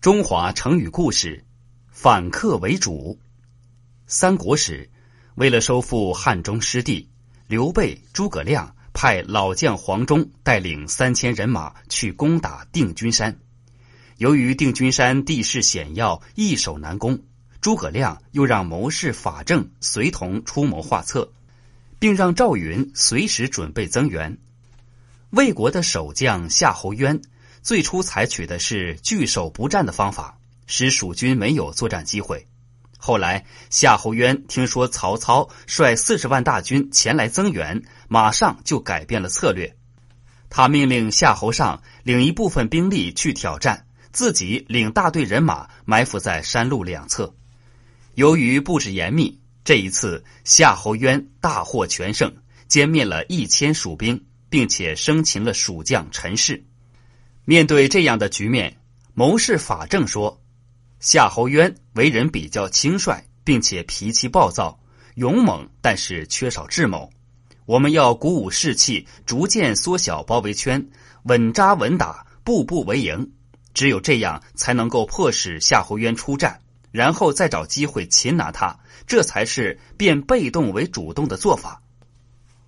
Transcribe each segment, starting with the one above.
中华成语故事：反客为主。三国时，为了收复汉中失地，刘备、诸葛亮派老将黄忠带领三千人马去攻打定军山。由于定军山地势险要，易守难攻，诸葛亮又让谋士法正随同出谋划策，并让赵云随时准备增援。魏国的守将夏侯渊。最初采取的是拒守不战的方法，使蜀军没有作战机会。后来夏侯渊听说曹操率四十万大军前来增援，马上就改变了策略。他命令夏侯尚领一部分兵力去挑战，自己领大队人马埋伏在山路两侧。由于布置严密，这一次夏侯渊大获全胜，歼灭了一千蜀兵，并且生擒了蜀将陈氏。面对这样的局面，谋士法正说：“夏侯渊为人比较轻率，并且脾气暴躁、勇猛，但是缺少智谋。我们要鼓舞士气，逐渐缩小包围圈，稳扎稳打，步步为营。只有这样，才能够迫使夏侯渊出战，然后再找机会擒拿他。这才是变被动为主动的做法。”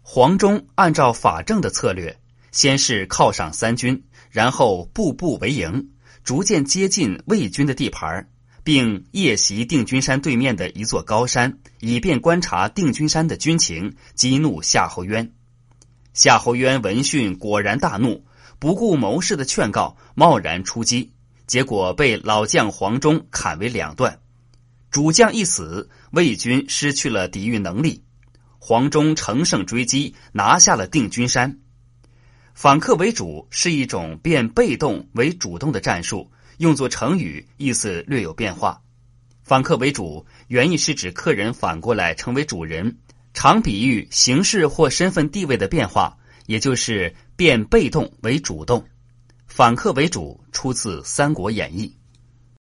黄忠按照法正的策略，先是犒赏三军。然后步步为营，逐渐接近魏军的地盘，并夜袭定军山对面的一座高山，以便观察定军山的军情，激怒夏侯渊。夏侯渊闻讯果然大怒，不顾谋士的劝告，贸然出击，结果被老将黄忠砍为两段。主将一死，魏军失去了抵御能力。黄忠乘胜追击，拿下了定军山。反客为主是一种变被动为主动的战术，用作成语，意思略有变化。反客为主原意是指客人反过来成为主人，常比喻形式或身份地位的变化，也就是变被动为主动。反客为主出自《三国演义》。